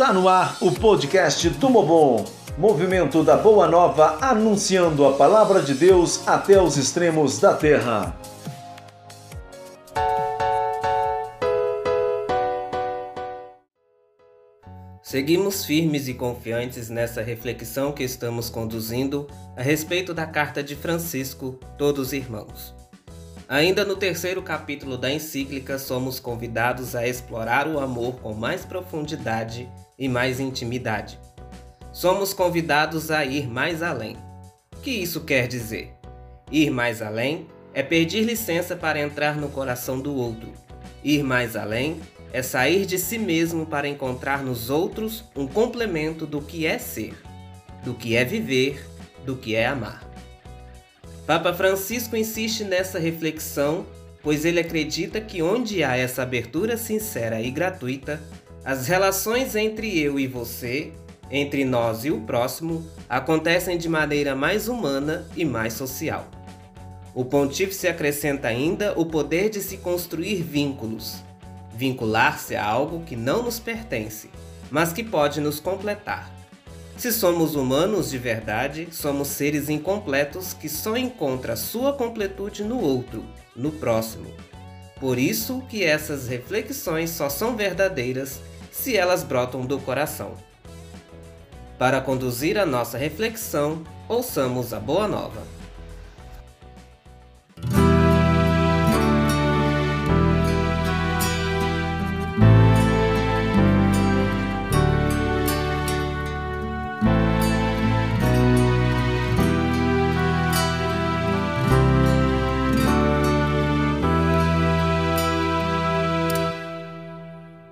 Está no ar o podcast do movimento da Boa Nova anunciando a palavra de Deus até os extremos da terra. Seguimos firmes e confiantes nessa reflexão que estamos conduzindo a respeito da carta de Francisco, Todos Irmãos. Ainda no terceiro capítulo da encíclica, somos convidados a explorar o amor com mais profundidade e mais intimidade. Somos convidados a ir mais além. O que isso quer dizer? Ir mais além é pedir licença para entrar no coração do outro. Ir mais além é sair de si mesmo para encontrar nos outros um complemento do que é ser, do que é viver, do que é amar. Papa Francisco insiste nessa reflexão, pois ele acredita que onde há essa abertura sincera e gratuita, as relações entre eu e você, entre nós e o próximo, acontecem de maneira mais humana e mais social. O pontífice acrescenta ainda o poder de se construir vínculos, vincular-se a algo que não nos pertence, mas que pode nos completar. Se somos humanos de verdade, somos seres incompletos que só encontram sua completude no outro, no próximo. Por isso que essas reflexões só são verdadeiras se elas brotam do coração. Para conduzir a nossa reflexão, ouçamos a Boa Nova.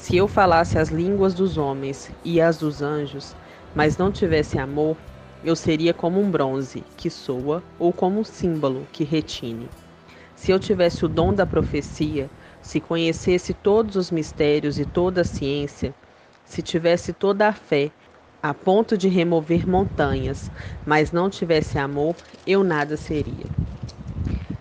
Se eu falasse as línguas dos homens e as dos anjos, mas não tivesse amor, eu seria como um bronze que soa ou como um símbolo que retine. Se eu tivesse o dom da profecia, se conhecesse todos os mistérios e toda a ciência, se tivesse toda a fé a ponto de remover montanhas, mas não tivesse amor, eu nada seria.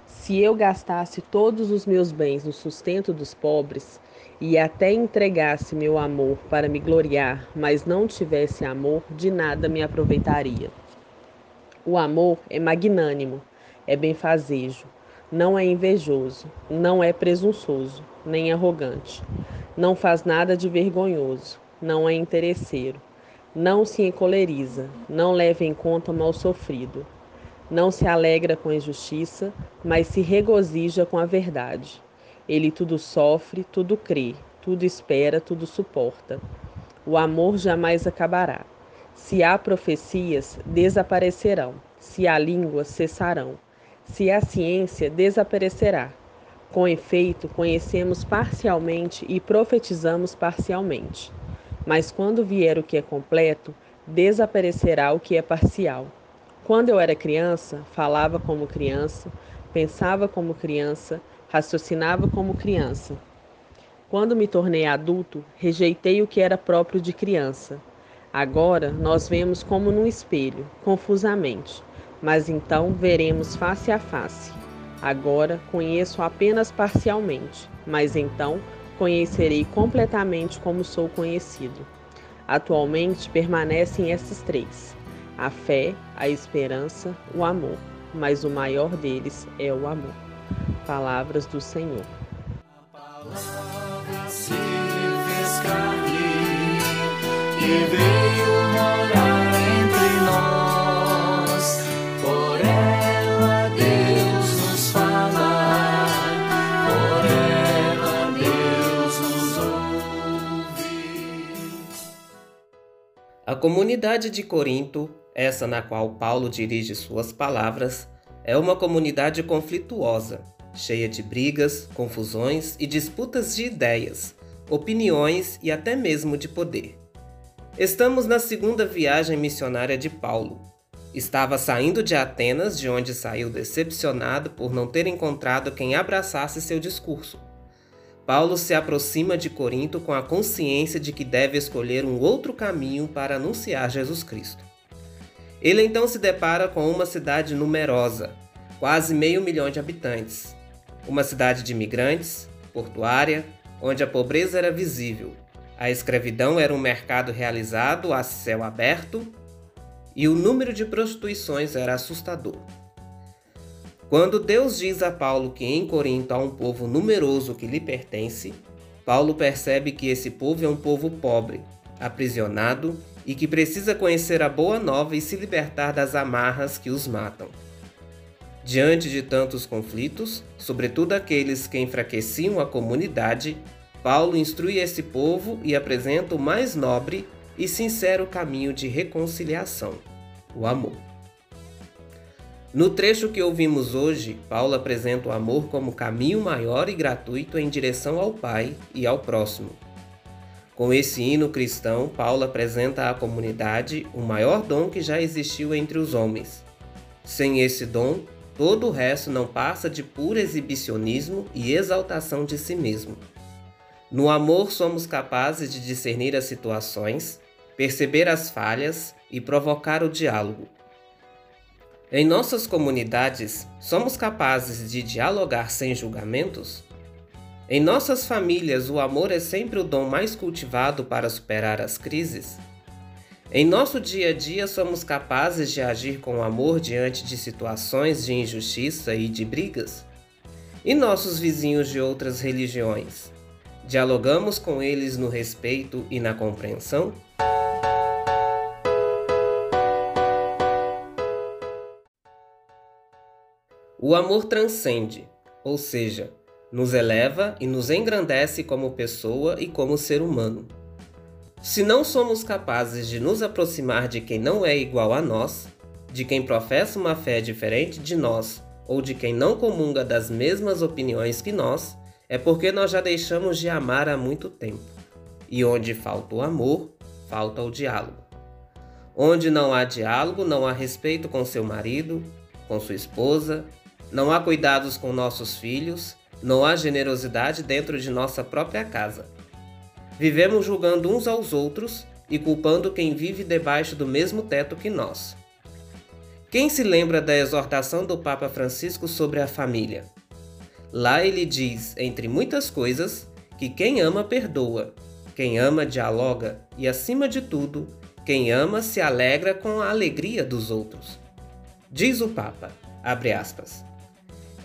Se eu gastasse todos os meus bens no sustento dos pobres, e até entregasse meu amor para me gloriar, mas não tivesse amor, de nada me aproveitaria. O amor é magnânimo, é benfazejo, não é invejoso, não é presunçoso, nem arrogante, não faz nada de vergonhoso, não é interesseiro não se encoleriza, não leva em conta o mal sofrido. Não se alegra com a injustiça, mas se regozija com a verdade. Ele tudo sofre, tudo crê, tudo espera, tudo suporta. O amor jamais acabará. Se há profecias, desaparecerão. Se há línguas, cessarão. Se há ciência, desaparecerá. Com efeito, conhecemos parcialmente e profetizamos parcialmente. Mas quando vier o que é completo, desaparecerá o que é parcial. Quando eu era criança, falava como criança, pensava como criança, raciocinava como criança. Quando me tornei adulto, rejeitei o que era próprio de criança. Agora nós vemos como num espelho, confusamente, mas então veremos face a face. Agora conheço apenas parcialmente, mas então conhecerei completamente como sou conhecido. Atualmente permanecem esses três: a fé, a esperança, o amor, mas o maior deles é o amor. Palavras do Senhor. A palavra se fez carne e veio morar entre nós. Por ela Deus nos fala, por ela Deus nos ouve. A comunidade de Corinto, essa na qual Paulo dirige suas palavras, é uma comunidade conflituosa, cheia de brigas, confusões e disputas de ideias, opiniões e até mesmo de poder. Estamos na segunda viagem missionária de Paulo. Estava saindo de Atenas, de onde saiu decepcionado por não ter encontrado quem abraçasse seu discurso. Paulo se aproxima de Corinto com a consciência de que deve escolher um outro caminho para anunciar Jesus Cristo. Ele então se depara com uma cidade numerosa, quase meio milhão de habitantes. Uma cidade de imigrantes, portuária, onde a pobreza era visível, a escravidão era um mercado realizado a céu aberto e o número de prostituições era assustador. Quando Deus diz a Paulo que em Corinto há um povo numeroso que lhe pertence, Paulo percebe que esse povo é um povo pobre, aprisionado e que precisa conhecer a boa nova e se libertar das amarras que os matam. Diante de tantos conflitos, sobretudo aqueles que enfraqueciam a comunidade, Paulo instrui esse povo e apresenta o mais nobre e sincero caminho de reconciliação, o amor. No trecho que ouvimos hoje, Paulo apresenta o amor como caminho maior e gratuito em direção ao Pai e ao próximo. Com esse hino cristão, Paulo apresenta à comunidade o maior dom que já existiu entre os homens. Sem esse dom, todo o resto não passa de puro exibicionismo e exaltação de si mesmo. No amor, somos capazes de discernir as situações, perceber as falhas e provocar o diálogo. Em nossas comunidades, somos capazes de dialogar sem julgamentos? Em nossas famílias, o amor é sempre o dom mais cultivado para superar as crises? Em nosso dia a dia, somos capazes de agir com amor diante de situações de injustiça e de brigas? E nossos vizinhos de outras religiões? Dialogamos com eles no respeito e na compreensão? O amor transcende, ou seja, nos eleva e nos engrandece como pessoa e como ser humano. Se não somos capazes de nos aproximar de quem não é igual a nós, de quem professa uma fé diferente de nós ou de quem não comunga das mesmas opiniões que nós, é porque nós já deixamos de amar há muito tempo. E onde falta o amor, falta o diálogo. Onde não há diálogo, não há respeito com seu marido, com sua esposa, não há cuidados com nossos filhos, não há generosidade dentro de nossa própria casa. Vivemos julgando uns aos outros e culpando quem vive debaixo do mesmo teto que nós. Quem se lembra da exortação do Papa Francisco sobre a família? Lá ele diz, entre muitas coisas, que quem ama perdoa, quem ama dialoga e, acima de tudo, quem ama se alegra com a alegria dos outros. Diz o Papa, abre aspas.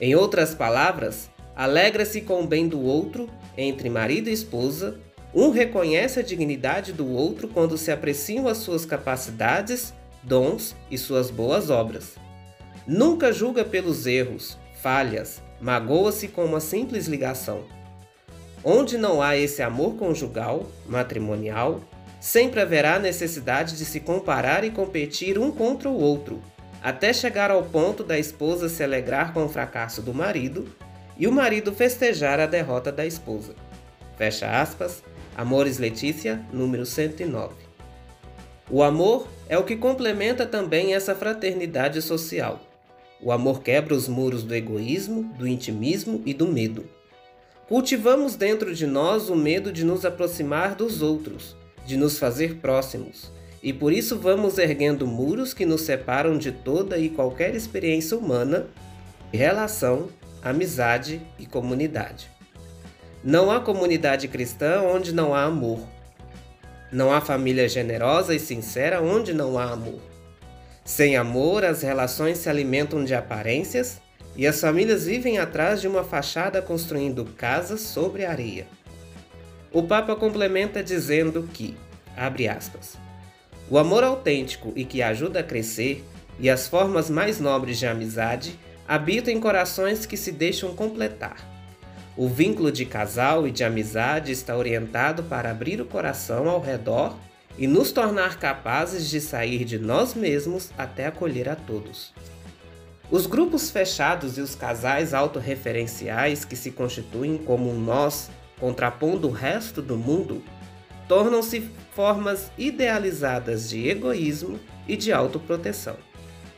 Em outras palavras, alegra-se com o bem do outro, entre marido e esposa, um reconhece a dignidade do outro quando se apreciam as suas capacidades, dons e suas boas obras. Nunca julga pelos erros, falhas, magoa-se com uma simples ligação. Onde não há esse amor conjugal, matrimonial, sempre haverá necessidade de se comparar e competir um contra o outro, até chegar ao ponto da esposa se alegrar com o fracasso do marido e o marido festejar a derrota da esposa. Fecha aspas. Amores Letícia, número 109. O amor é o que complementa também essa fraternidade social. O amor quebra os muros do egoísmo, do intimismo e do medo. Cultivamos dentro de nós o medo de nos aproximar dos outros, de nos fazer próximos, e por isso vamos erguendo muros que nos separam de toda e qualquer experiência humana, relação, amizade e comunidade. Não há comunidade cristã onde não há amor. Não há família generosa e sincera onde não há amor. Sem amor, as relações se alimentam de aparências e as famílias vivem atrás de uma fachada construindo casas sobre areia. O Papa complementa dizendo que, abre aspas, o amor autêntico e que ajuda a crescer e as formas mais nobres de amizade habitam em corações que se deixam completar. O vínculo de casal e de amizade está orientado para abrir o coração ao redor e nos tornar capazes de sair de nós mesmos até acolher a todos. Os grupos fechados e os casais autorreferenciais que se constituem como um nós contrapondo o resto do mundo tornam-se formas idealizadas de egoísmo e de autoproteção.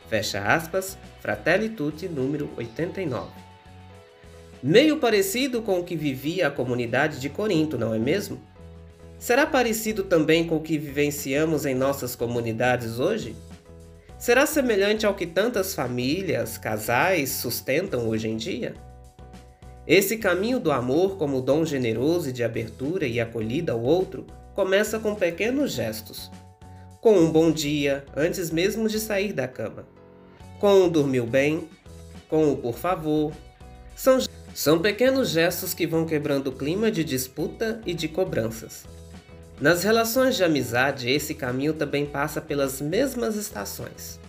Fecha aspas, Fratelli Tutti, número 89. Meio parecido com o que vivia a comunidade de Corinto, não é mesmo? Será parecido também com o que vivenciamos em nossas comunidades hoje? Será semelhante ao que tantas famílias, casais sustentam hoje em dia? Esse caminho do amor como dom generoso e de abertura e acolhida ao outro começa com pequenos gestos. Com um bom dia antes mesmo de sair da cama. Com um dormiu bem, com o um por favor. São, são pequenos gestos que vão quebrando o clima de disputa e de cobranças. Nas relações de amizade, esse caminho também passa pelas mesmas estações.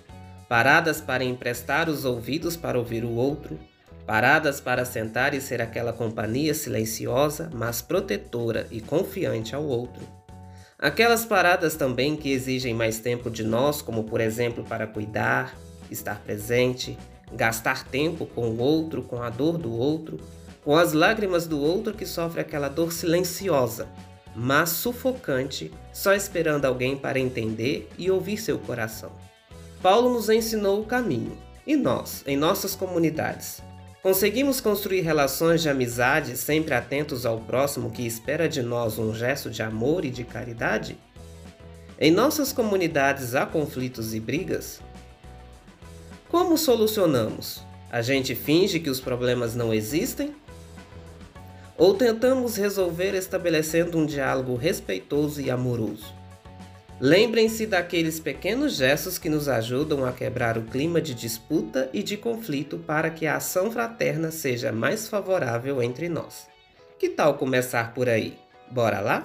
Paradas para emprestar os ouvidos para ouvir o outro, paradas para sentar e ser aquela companhia silenciosa, mas protetora e confiante ao outro. Aquelas paradas também que exigem mais tempo de nós, como por exemplo para cuidar, estar presente, gastar tempo com o outro, com a dor do outro, com as lágrimas do outro que sofre aquela dor silenciosa, mas sufocante, só esperando alguém para entender e ouvir seu coração. Paulo nos ensinou o caminho, e nós, em nossas comunidades, conseguimos construir relações de amizade sempre atentos ao próximo que espera de nós um gesto de amor e de caridade? Em nossas comunidades há conflitos e brigas? Como solucionamos? A gente finge que os problemas não existem ou tentamos resolver estabelecendo um diálogo respeitoso e amoroso. Lembrem-se daqueles pequenos gestos que nos ajudam a quebrar o clima de disputa e de conflito para que a ação fraterna seja mais favorável entre nós. Que tal começar por aí? Bora lá?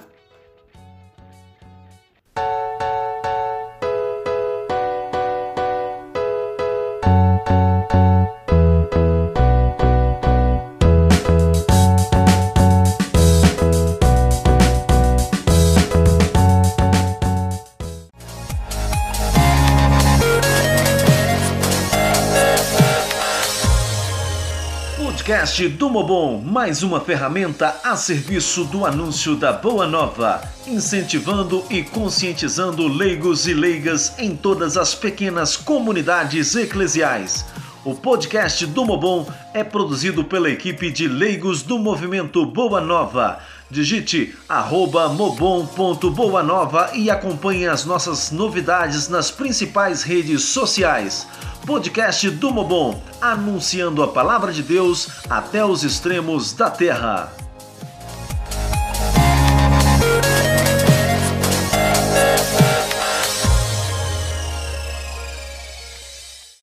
Podcast do Mobon, mais uma ferramenta a serviço do anúncio da Boa Nova, incentivando e conscientizando leigos e leigas em todas as pequenas comunidades eclesiais. O podcast do Mobon é produzido pela equipe de leigos do movimento Boa Nova. Digite arroba mobon.boanova e acompanhe as nossas novidades nas principais redes sociais podcast do Mobon, anunciando a palavra de Deus até os extremos da terra.